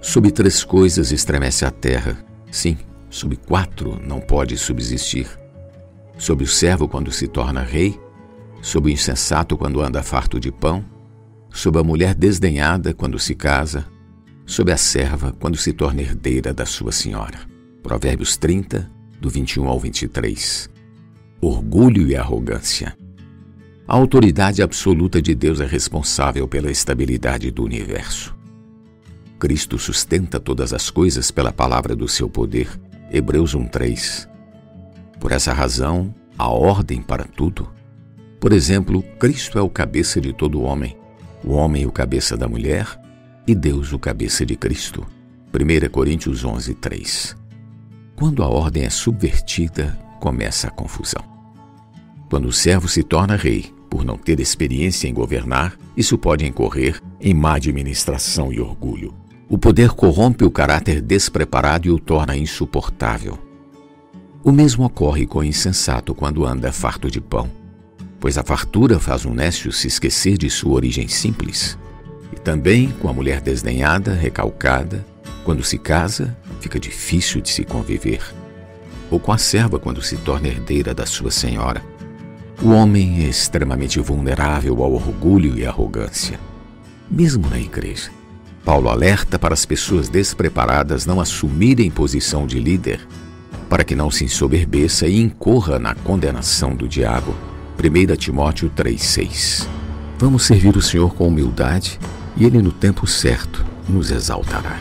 Sob três coisas estremece a terra. Sim, sob quatro não pode subsistir. Sob o servo quando se torna rei, sob o insensato quando anda farto de pão, sob a mulher desdenhada quando se casa, sob a serva quando se torna herdeira da sua senhora. Provérbios 30, do 21 ao 23. Orgulho e arrogância. A autoridade absoluta de Deus é responsável pela estabilidade do universo. Cristo sustenta todas as coisas pela palavra do seu poder. Hebreus 1:3. Por essa razão, há ordem para tudo. Por exemplo, Cristo é o cabeça de todo homem, o homem o cabeça da mulher e Deus o cabeça de Cristo. 1 Coríntios 11:3. Quando a ordem é subvertida, começa a confusão. Quando o servo se torna rei, por não ter experiência em governar, isso pode incorrer em má administração e orgulho. O poder corrompe o caráter despreparado e o torna insuportável. O mesmo ocorre com o insensato quando anda farto de pão, pois a fartura faz um nécio se esquecer de sua origem simples. E também com a mulher desdenhada, recalcada, quando se casa, fica difícil de se conviver. Ou com a serva quando se torna herdeira da sua senhora. O homem é extremamente vulnerável ao orgulho e arrogância, mesmo na igreja. Paulo alerta para as pessoas despreparadas não assumirem posição de líder, para que não se ensoberbeça e incorra na condenação do diabo. 1 Timóteo 3,6 Vamos servir o Senhor com humildade e Ele, no tempo certo, nos exaltará.